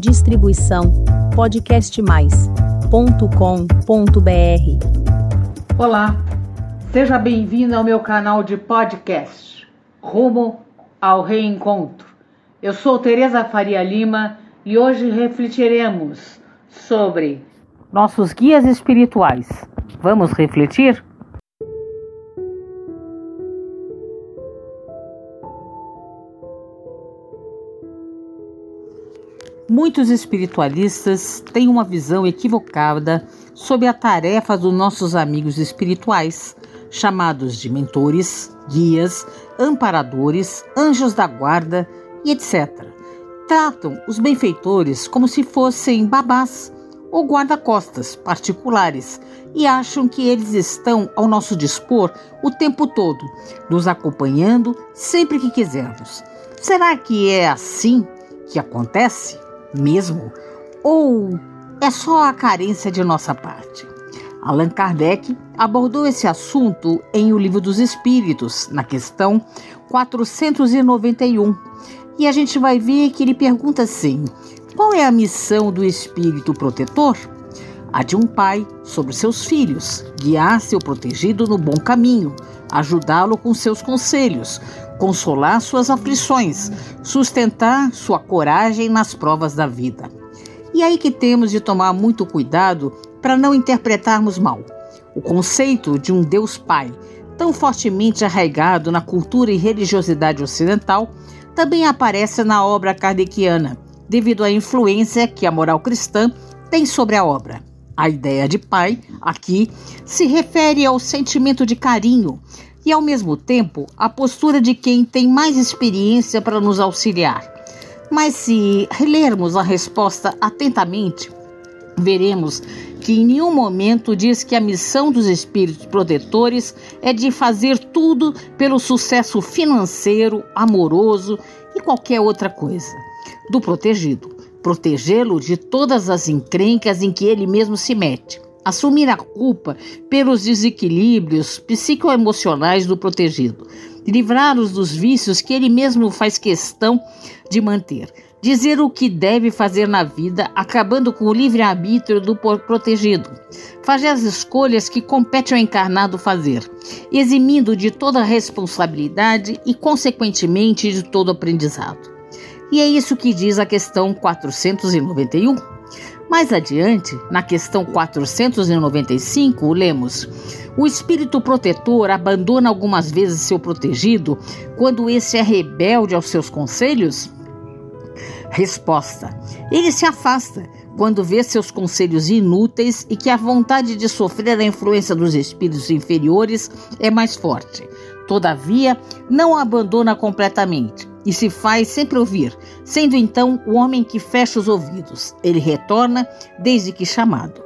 Distribuição podcastmais.com.br. Olá, seja bem-vindo ao meu canal de podcast Rumo ao Reencontro. Eu sou Tereza Faria Lima e hoje refletiremos sobre nossos guias espirituais. Vamos refletir? Muitos espiritualistas têm uma visão equivocada sobre a tarefa dos nossos amigos espirituais, chamados de mentores, guias, amparadores, anjos da guarda e etc. Tratam os benfeitores como se fossem babás ou guarda-costas particulares e acham que eles estão ao nosso dispor o tempo todo, nos acompanhando sempre que quisermos. Será que é assim que acontece? Mesmo? Ou é só a carência de nossa parte? Allan Kardec abordou esse assunto em O Livro dos Espíritos, na questão 491. E a gente vai ver que ele pergunta assim: qual é a missão do espírito protetor? A de um pai sobre seus filhos, guiar seu protegido no bom caminho, ajudá-lo com seus conselhos, consolar suas aflições, sustentar sua coragem nas provas da vida. E aí que temos de tomar muito cuidado para não interpretarmos mal. O conceito de um Deus Pai, tão fortemente arraigado na cultura e religiosidade ocidental, também aparece na obra kardeciana, devido à influência que a moral cristã tem sobre a obra. A ideia de pai, aqui, se refere ao sentimento de carinho e, ao mesmo tempo, a postura de quem tem mais experiência para nos auxiliar. Mas se relermos a resposta atentamente, veremos que em nenhum momento diz que a missão dos espíritos protetores é de fazer tudo pelo sucesso financeiro, amoroso e qualquer outra coisa do protegido protegê-lo de todas as encrencas em que ele mesmo se mete, assumir a culpa pelos desequilíbrios psicoemocionais do protegido, livrar-os dos vícios que ele mesmo faz questão de manter, dizer o que deve fazer na vida, acabando com o livre-arbítrio do protegido, fazer as escolhas que compete ao encarnado fazer, eximindo de toda responsabilidade e, consequentemente, de todo aprendizado. E é isso que diz a questão 491. Mais adiante, na questão 495, lemos: O espírito protetor abandona algumas vezes seu protegido quando esse é rebelde aos seus conselhos? Resposta: Ele se afasta quando vê seus conselhos inúteis e que a vontade de sofrer a influência dos espíritos inferiores é mais forte. Todavia, não abandona completamente e se faz sempre ouvir, sendo então o homem que fecha os ouvidos. Ele retorna desde que chamado.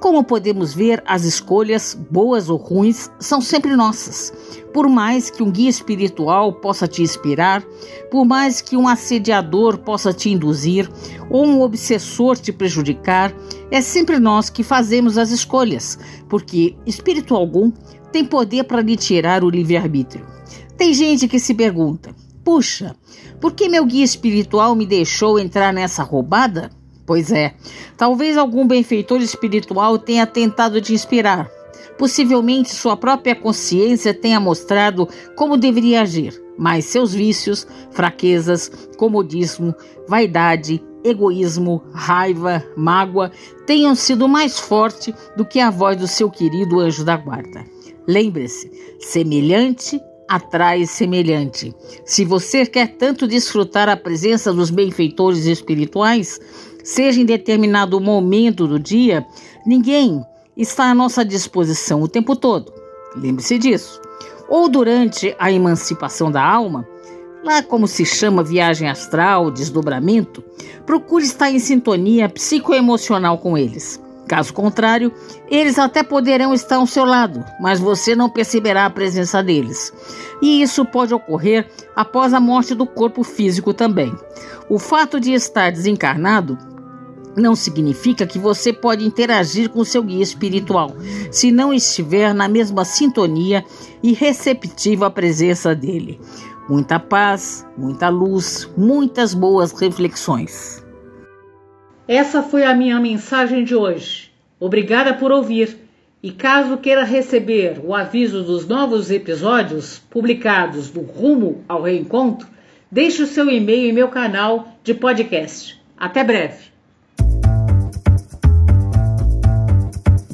Como podemos ver, as escolhas, boas ou ruins, são sempre nossas. Por mais que um guia espiritual possa te inspirar, por mais que um assediador possa te induzir ou um obsessor te prejudicar, é sempre nós que fazemos as escolhas, porque espírito algum tem poder para lhe tirar o livre-arbítrio. Tem gente que se pergunta: Puxa, por que meu guia espiritual me deixou entrar nessa roubada? Pois é, talvez algum benfeitor espiritual tenha tentado te inspirar. Possivelmente sua própria consciência tenha mostrado como deveria agir, mas seus vícios, fraquezas, comodismo, vaidade, egoísmo, raiva, mágoa tenham sido mais forte do que a voz do seu querido anjo da guarda. Lembre-se, semelhante atrai semelhante. Se você quer tanto desfrutar a presença dos benfeitores espirituais, seja em determinado momento do dia, ninguém está à nossa disposição o tempo todo. Lembre-se disso. Ou durante a emancipação da alma, lá como se chama viagem astral, desdobramento, procure estar em sintonia psicoemocional com eles. Caso contrário, eles até poderão estar ao seu lado, mas você não perceberá a presença deles. E isso pode ocorrer após a morte do corpo físico também. O fato de estar desencarnado não significa que você pode interagir com seu guia espiritual se não estiver na mesma sintonia e receptivo à presença dele. Muita paz, muita luz, muitas boas reflexões. Essa foi a minha mensagem de hoje. Obrigada por ouvir. E caso queira receber o aviso dos novos episódios publicados do Rumo ao Reencontro, deixe o seu e-mail em meu canal de podcast. Até breve.